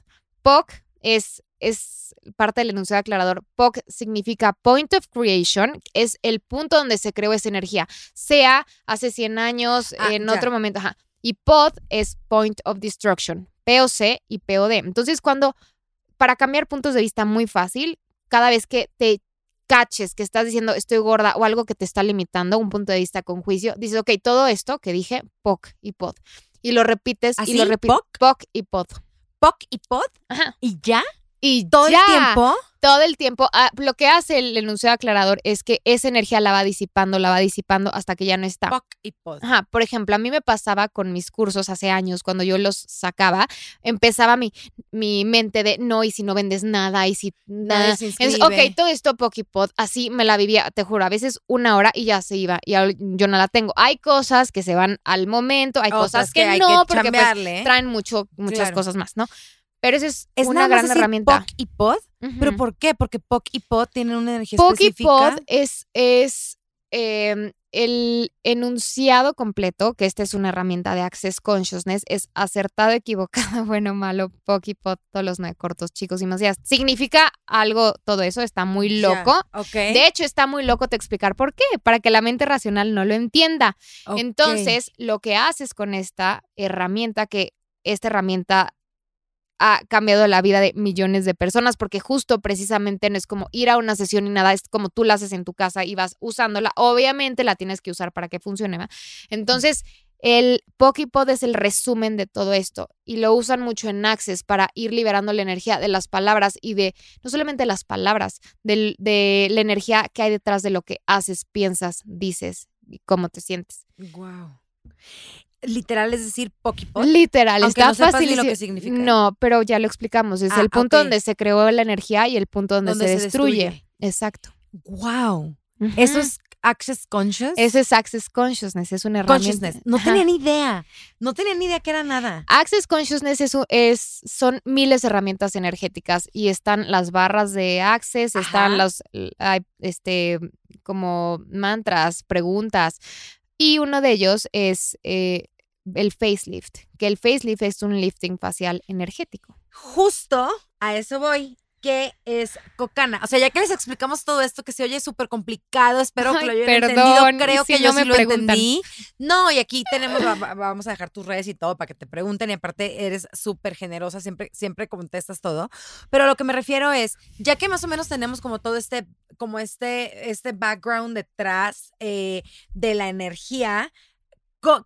POC es, es parte del enunciado aclarador. POC significa Point of Creation, es el punto donde se creó esa energía, sea hace 100 años, Ah, en ya. otro momento, ajá. Y POD es Point of Destruction, POC y POD. Entonces, cuando, para cambiar puntos de vista muy fácil, cada vez que te caches que estás diciendo estoy gorda o algo que te está limitando, un punto de vista con juicio, dices, ok, todo esto que dije, POC y POD. Y lo repites ¿Así? y lo repites. ¿POC? POC y POD. POC y pod Ajá. y ya. Y Todo ya, el tiempo. Todo el tiempo. Ah, lo que hace el enunciado aclarador es que esa energía la va disipando, la va disipando hasta que ya no está. POC y pod. Ajá, por ejemplo, a mí me pasaba con mis cursos hace años, cuando yo los sacaba, empezaba mi, mi mente de no, y si no vendes nada, y si nada. Entonces, ok, todo esto Pokipod, así me la vivía, te juro, a veces una hora y ya se iba, y yo no la tengo. Hay cosas que se van al momento, hay cosas que, hay no, que porque pues, traen mucho, muchas Claro. cosas más, ¿no? Pero eso es, es una gran herramienta. POC y pod. ¿Pero por qué? Porque POC y pod tienen una energía específica. es, es em, el enunciado completo, que esta es una herramienta de Access Consciousness, es acertado, [laughs] equivocado, bueno, malo, Pokipod, todos los nueve cortos, chicos y más. Significa algo, todo eso, está muy loco. De hecho, está muy loco te explicar por qué, para que la mente racional no lo entienda. Entonces, lo que haces con esta herramienta, que esta herramienta ha cambiado la vida de millones de personas, porque justo precisamente no es como ir a una sesión y nada, es como tú la haces en tu casa y vas usándola. Obviamente la tienes que usar para que funcione. ¿va? Entonces, el Pokipod es el resumen de todo esto y lo usan mucho en Access para ir liberando la energía de las palabras y de, no solamente las palabras, del- de la energía que hay detrás de lo que haces, piensas, dices y cómo te sientes. Wow. Literal es decir, pod. Literal, Aunque está no fácil. ni lo que significa. No, pero ya lo explicamos. Es Ah, el punto donde se creó la energía y el punto donde, Donde se, se destruye. destruye. Exacto. Wow. Eso es Access Conscious. Ese es Access Consciousness, es una herramienta. Consciousness. No Ajá. tenía ni idea. No tenía ni idea que era nada. Access Consciousness es, es- son miles de herramientas energéticas y están las barras de Access, Ajá. están los este como mantras, preguntas y uno de ellos es eh, el facelift, que el facelift es un lifting facial energético. Justo a eso voy. ¿Qué es cocana? O sea, ya que les explicamos todo esto que se oye súper complicado, espero que lo hayan perdón, entendido. Creo si que no yo me sí lo preguntan. entendí. No, y aquí tenemos, va- va- vamos a dejar tus redes y todo para que te pregunten. Y aparte, eres súper generosa, siempre, siempre contestas todo. Pero a lo que me refiero es, ya que más o menos tenemos como todo este, como este, este background detrás eh, de la energía,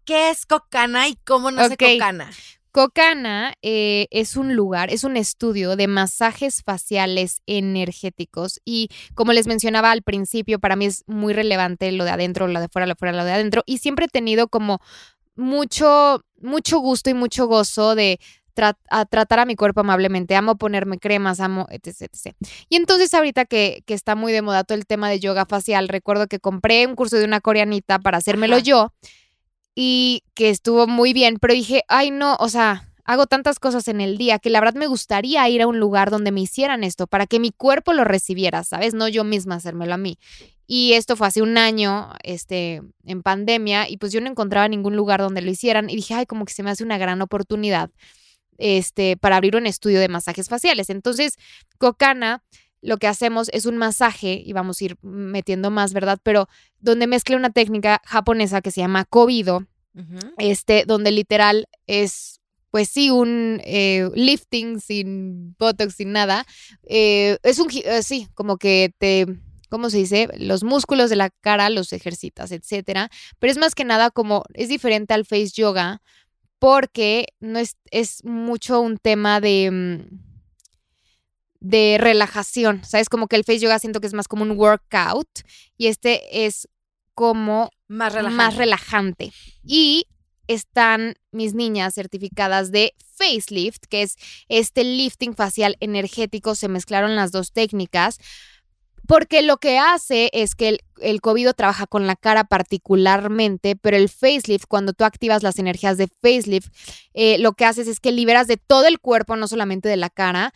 ¿qué es cocana y cómo nace Ok. cocana? Cocana eh, es un lugar, es un estudio de masajes faciales energéticos y como les mencionaba al principio, para mí es muy relevante lo de adentro, lo de fuera, lo de fuera, lo de adentro y siempre he tenido como mucho, mucho gusto y mucho gozo de tra- a tratar a mi cuerpo amablemente, amo ponerme cremas, amo, etc, etc. Y entonces ahorita que, que está muy de moda todo el tema de yoga facial, recuerdo que compré un curso de una coreanita para hacérmelo Ajá. yo y que estuvo muy bien, pero dije, ay no, o sea, hago tantas cosas en el día que la verdad me gustaría ir a un lugar donde me hicieran esto para que mi cuerpo lo recibiera, ¿sabes? No yo misma hacérmelo a mí. Y esto fue hace un año, este, en pandemia, y pues yo no encontraba ningún lugar donde lo hicieran y dije, ay, como que se me hace una gran oportunidad, este, para abrir un estudio de masajes faciales. Entonces, Cocana, lo que hacemos es un masaje, y vamos a ir metiendo más, ¿verdad? Pero donde mezcla una técnica japonesa que se llama Kobido, este, donde literal es, pues sí, un eh, lifting sin botox, sin nada. Eh, es un, eh, sí, como que te, ¿cómo se dice? Los músculos de la cara los ejercitas, etcétera. Pero es más que nada como, es diferente al face yoga porque no es, es mucho un tema de... de relajación, ¿sabes? Como que el face yoga siento que es más como un workout y este es como Más relajante. más relajante. Y están mis niñas certificadas de facelift, que es este lifting facial energético, se mezclaron las dos técnicas. Porque lo que hace es que el, el COVID trabaja con la cara particularmente, pero el facelift, cuando tú activas las energías de facelift, eh, lo que haces es que liberas de todo el cuerpo, no solamente de la cara,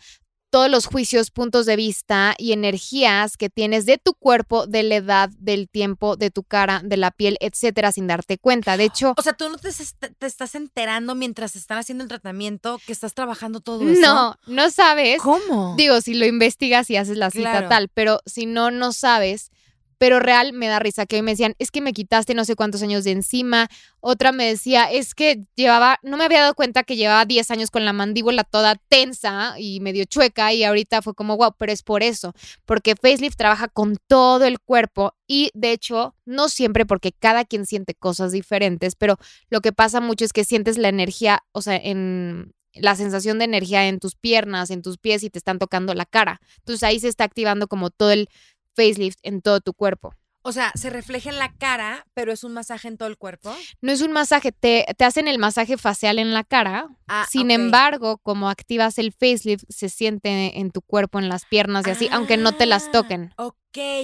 todos los juicios, puntos de vista y energías que tienes de tu cuerpo, de la edad, del tiempo, de tu cara, de la piel, etcétera, sin darte cuenta. De hecho. O sea, tú no te, te estás enterando mientras están haciendo el tratamiento que estás trabajando todo eso. No, no sabes. ¿Cómo? Digo, si lo investigas y haces la cita tal, pero si no, no sabes pero real me da risa que hoy me decían, es que me quitaste no sé cuántos años de encima. Otra me decía, es que llevaba, no me había dado cuenta que llevaba 10 años con la mandíbula toda tensa y medio chueca y ahorita fue como, wow, pero es por eso, porque facelift trabaja con todo el cuerpo y de hecho, no siempre porque cada quien siente cosas diferentes, pero lo que pasa mucho es que sientes la energía, o sea, en la sensación de energía en tus piernas, en tus pies y te están tocando la cara. Entonces ahí se está activando como todo el facelift en todo tu cuerpo. O sea, se refleja en la cara, pero es un masaje en todo el cuerpo. No es un masaje, te, te hacen el masaje facial en la cara. Ah, Sin embargo, como activas el facelift, se siente en tu cuerpo, en las piernas y así, aunque no te las ah, toquen. Ok,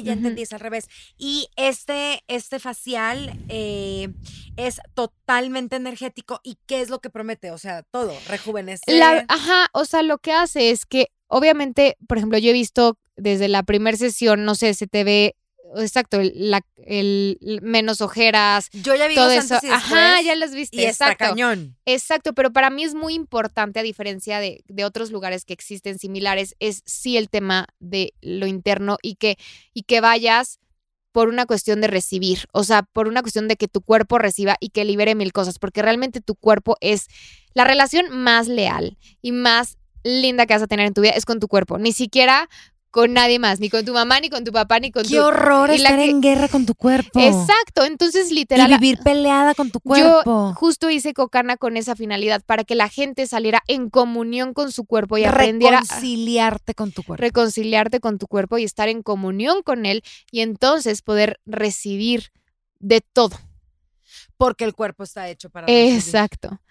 ya entendí, es al revés. Y este, este facial eh, es totalmente energético. ¿Y qué es lo que promete? O sea, todo, rejuvenecer. ajá, o sea, lo que hace es que, obviamente, por ejemplo, yo he visto desde la primera sesión, no sé, se te ve exacto, el, el, menos ojeras. Yo ya vi todo eso. Ajá, ya las viste. Y exacto. cañón. Exacto, pero para mí es muy importante, a diferencia de, de, otros lugares que existen similares, es sí el tema de lo interno y que, y que vayas por una cuestión de recibir, o sea, por una cuestión de que tu cuerpo reciba y que libere mil cosas, porque realmente tu cuerpo es la relación más leal y más linda que vas a tener en tu vida es con tu cuerpo, ni siquiera con nadie más, ni con tu mamá, ni con tu papá, ni con tu... Qué horror estar en guerra con tu cuerpo. Exacto, entonces literal... Y vivir peleada con tu cuerpo. Yo justo hice Cocana con esa finalidad, para que la gente saliera en comunión con su cuerpo y aprendiera... Reconciliarte con tu cuerpo. Reconciliarte con tu cuerpo y estar en comunión con él y entonces poder recibir de todo. Porque el cuerpo está hecho para... Exacto.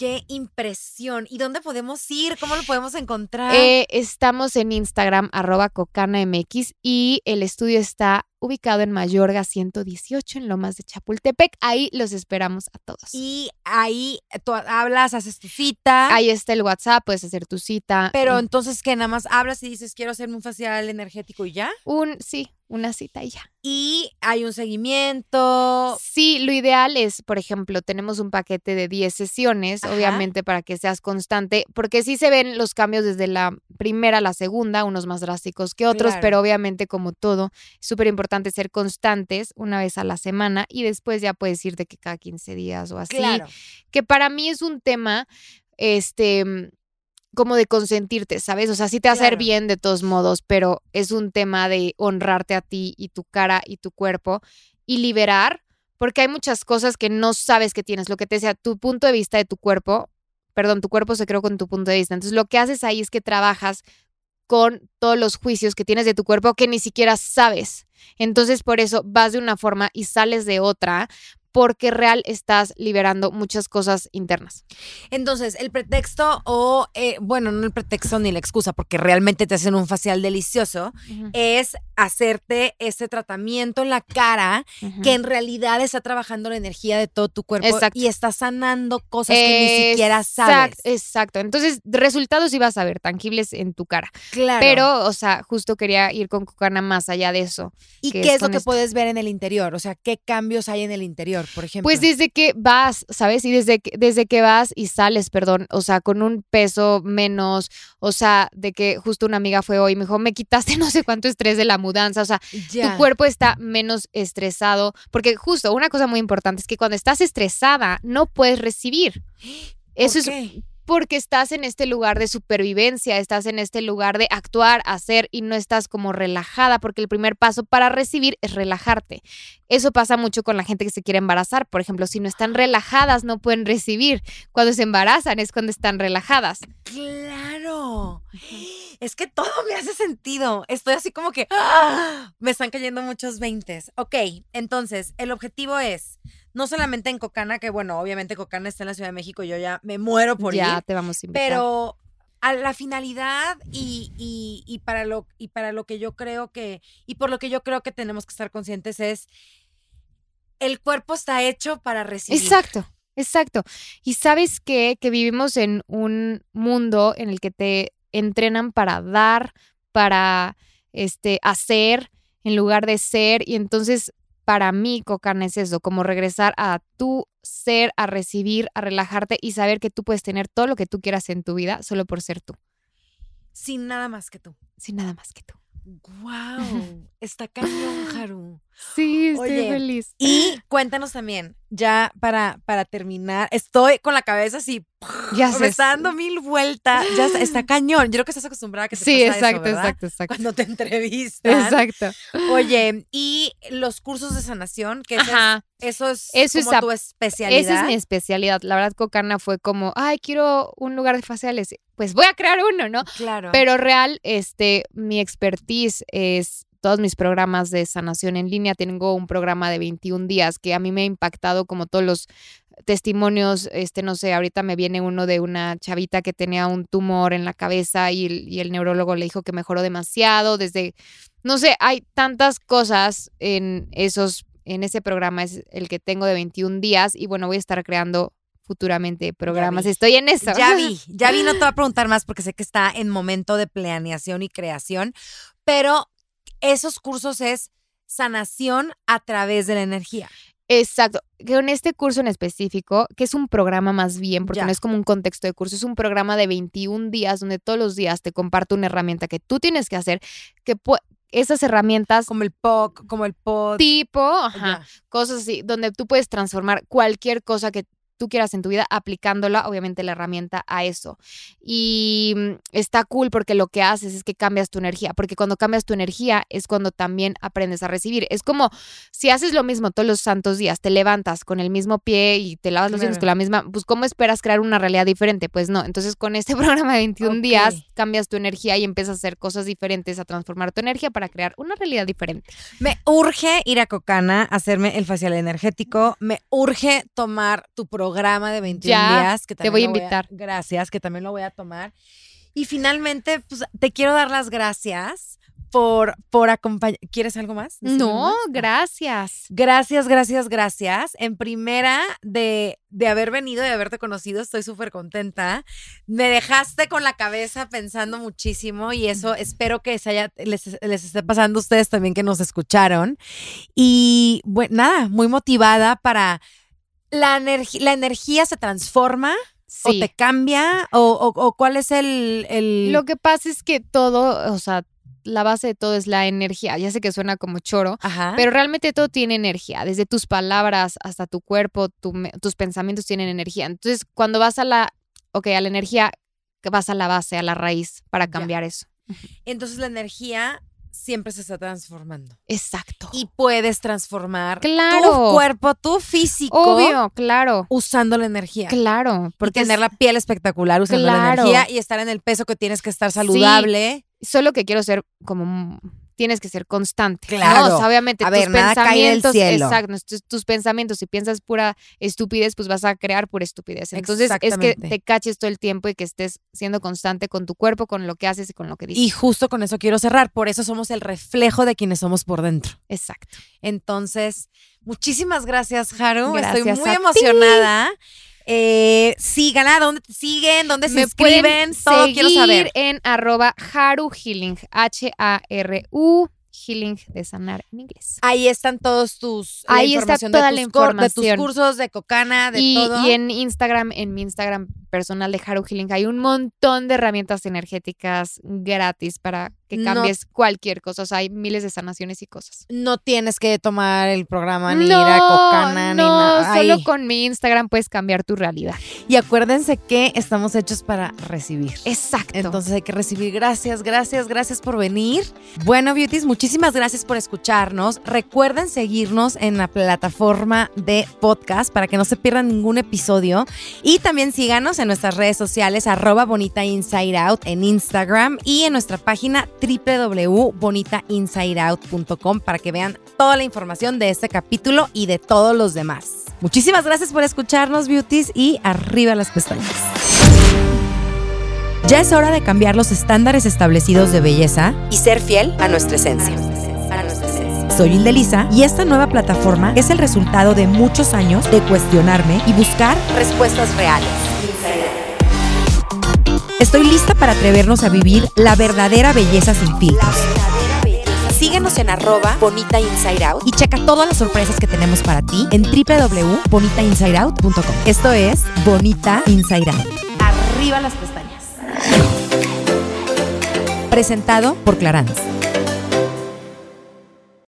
Qué impresión. ¿Y dónde podemos ir? ¿Cómo lo podemos encontrar? Eh, estamos en Instagram, arroba cocanamx, y el estudio está ubicado en Mayorga 118, en Lomas de Chapultepec. Ahí los esperamos a todos. Y ahí tú hablas, haces tu cita. Ahí está el WhatsApp, puedes hacer tu cita. Pero entonces, ¿qué? Nada más hablas y dices, quiero hacerme un facial energético y ya. Un, sí, una cita y ya. Y hay un seguimiento. Sí, lo ideal es, por ejemplo, tenemos un paquete de 10 sesiones, obviamente para que seas constante, porque sí se ven los cambios desde la primera a la segunda, unos más drásticos que otros, pero obviamente como todo, es súper importante ser constantes una vez a la semana y después ya puedes irte que cada 15 días o así. Claro. Que para mí es un tema, este como de consentirte, ¿sabes? O sea, sí te va a hacer bien de todos modos, pero es un tema de honrarte a ti y tu cara y tu cuerpo y liberar, porque hay muchas cosas que no sabes que tienes, lo que te decía, tu punto de vista de tu cuerpo, perdón, tu cuerpo se creó con tu punto de vista. Entonces, lo que haces ahí es que trabajas con todos los juicios que tienes de tu cuerpo que ni siquiera sabes. Entonces, por eso vas de una forma y sales de otra, porque real estás liberando muchas cosas internas. Entonces, el pretexto o, eh, bueno, no el pretexto ni la excusa, porque realmente te hacen un facial delicioso, es hacerte ese tratamiento en la cara que en realidad está trabajando la energía de todo tu cuerpo y está sanando cosas que ni siquiera sabes. Exacto. Entonces, resultados ibas a ver tangibles en tu cara. Claro. Pero, o sea, justo quería ir con Cucana más allá de eso. ¿Y qué es, lo que puedes ver en el interior? O sea, ¿qué cambios hay en el interior, por ejemplo? Pues desde que vas, ¿sabes? Y desde que, desde que vas y sales, perdón, o sea, con un peso menos, o sea, de que justo una amiga fue hoy y me dijo, me quitaste [laughs] no sé cuánto estrés de la mudanza, o sea, tu cuerpo está menos estresado, porque justo una cosa muy importante es que cuando estás estresada no puedes recibir. Eso es porque estás en este lugar de supervivencia, estás en este lugar de actuar, hacer y no estás como relajada, porque el primer paso para recibir es relajarte. Eso pasa mucho con la gente que se quiere embarazar, por ejemplo, si no están relajadas no pueden recibir. Cuando se embarazan es cuando están relajadas. Claro. Es que todo me hace sentido. Estoy así como que ¡ah! me están cayendo muchos veintes. Ok, entonces el objetivo es no solamente en Cocana, que bueno, obviamente Cocana está en la Ciudad de México, yo ya me muero por ya ir. te vamos a invitar. Pero a la finalidad y, y, y, para lo, y para lo que yo creo que, y por lo que yo creo que tenemos que estar conscientes es, el cuerpo está hecho para recibir. Exacto. Exacto. Y sabes qué? Que vivimos en un mundo en el que te entrenan para dar, para este, hacer, en lugar de ser. Y entonces, para mí, Cocan es eso, como regresar a tu ser, a recibir, a relajarte y saber que tú puedes tener todo lo que tú quieras en tu vida solo por ser tú. Sin nada más que tú. Sin nada más que tú. ¡Wow! Está cañón, Haru. Sí, estoy Oye, feliz. Y cuéntanos también, ya para, para terminar, estoy con la cabeza así, Ya está dando mil vueltas, ya está, está cañón. Yo creo que estás acostumbrada a que te Sí, pasa eso, exacto, ¿verdad? exacto, exacto. Cuando te entrevistan. Exacto. Oye, y los cursos de sanación, que eso es, eso Eso como tu especialidad. Esa es mi especialidad. La verdad, Cocana fue como, ay, quiero un lugar de faciales. Pues voy a crear uno, ¿no? Claro. Pero real, este, mi expertise es todos mis programas de sanación en línea. Tengo un programa de 21 días que a mí me ha impactado como todos los testimonios, este, no sé, ahorita me viene uno de una chavita que tenía un tumor en la cabeza y el, y el neurólogo le dijo que mejoró demasiado desde, no sé, hay tantas cosas en esos, en ese programa, es el que tengo de 21 días y bueno, voy a estar creando futuramente programas. Estoy en eso. Ya vi, ya vi, no te voy a [laughs] preguntar más porque sé que está en momento de planeación y creación, pero esos cursos es sanación a través de la energía. Exacto. Con este curso en específico, que es un programa más bien, porque Ya. no es como un contexto de curso, es un programa de 21 días donde todos los días te comparto una herramienta que tú tienes que hacer, que esas herramientas Como el POC, como el POD. tipo, ajá, cosas así, donde tú puedes transformar cualquier cosa que tú quieras en tu vida aplicándola, obviamente la herramienta a eso. Y mm, está cool porque lo que haces es que cambias tu energía, porque cuando cambias tu energía es cuando también aprendes a recibir. Es como si haces lo mismo todos los santos días, te levantas con el mismo pie y te lavas los dientes Claro. con la misma, pues ¿cómo esperas crear una realidad diferente? Pues no, entonces con este [laughs] programa de 21 Ok. días cambias tu energía y empiezas a hacer cosas diferentes, a transformar tu energía para crear una realidad diferente. Me urge ir a Cocana a hacerme el facial energético. Me urge tomar tu programa de 21 Ya, días. Que te voy a invitar. gracias, que también lo voy a tomar. Y finalmente, pues te quiero dar las gracias por, por acompañar. ¿Quieres algo más? ¿Decir algo No, más? Ah. gracias. Gracias, gracias, gracias. En primera, de, de haber venido, de haberte conocido, estoy súper contenta. Me dejaste con la cabeza pensando muchísimo y eso espero que se haya, les, les esté pasando a ustedes también que nos escucharon. Y bueno, nada, muy motivada para la, energía la energía se transforma o te cambia o, o- o cuál es el... el- Lo que pasa es que todo, o sea, la base de todo es la energía. Ya sé que suena como choro, Ajá. pero realmente todo tiene energía. Desde tus palabras hasta tu cuerpo, tu tus pensamientos tienen energía. Entonces, cuando vas a la, ok, a la energía, vas a la base, a la raíz, para Ya. cambiar eso. Entonces la energía siempre se está transformando. Exacto. y puedes transformar Claro. tu cuerpo, tu físico, Obvio, claro. usando la energía. Claro. Y porque tener es- la piel espectacular usando la energía y estar en el peso que tienes que estar saludable. solo que quiero ser como tienes que ser constante. ¿no? Claro. O sea, obviamente A tus ver, nada cae del pensamientos, cielo. exacto, tus, tus pensamientos, si piensas pura estupidez, pues vas a crear pura estupidez. Entonces, es que te caches todo el tiempo y que estés siendo constante con tu cuerpo, con lo que haces y con lo que dices. Y justo con eso quiero cerrar. Por eso somos el reflejo de quienes somos por dentro. Exacto. Entonces, muchísimas gracias, Haru. Gracias Estoy muy a ti. Eh, síganla, ¿dónde te siguen? ¿Dónde se Me inscriben? Todo quiero seguir saber. en arroba Haru Healing, H-A-R-U, Healing de sanar en inglés. Ahí están todos tus la Ahí está información toda de la tus cor- de información. tus cursos de Cocana, de y, todo. y en Instagram, en mi Instagram personal de Haru Healing, hay un montón de herramientas energéticas gratis para que No- cambies cualquier cosa. O sea, hay miles de sanaciones y cosas. no tienes que tomar el programa ni ir a Cocana ni no, nada. solo con mi Instagram puedes cambiar tu realidad. Y acuérdense que estamos hechos para recibir. Exacto. Entonces hay que recibir. Gracias, gracias, gracias por venir. Bueno, Beauties, muchísimas gracias por escucharnos. Recuerden seguirnos en la plataforma de podcast para que no se pierdan ningún episodio. Y también síganos en nuestras redes sociales, arroba Bonita Inside Out en Instagram y en nuestra página www.bonitainsideout.com para que vean toda la información de este capítulo y de todos los demás. Muchísimas gracias por escucharnos, beauties, y arriba las pestañas. Ya es hora de cambiar los estándares establecidos de belleza y ser fiel a nuestra esencia. Soy Indelisa y esta nueva plataforma es el resultado de muchos años de cuestionarme y buscar respuestas reales. Estoy lista para atrevernos a vivir la verdadera belleza sin filtros. Síguenos en arroba Bonita Inside Out y checa todas las sorpresas que tenemos para ti en www.bonitainsideout.com. Esto es Bonita Inside Out. Arriba las pestañas. Presentado por Clarance.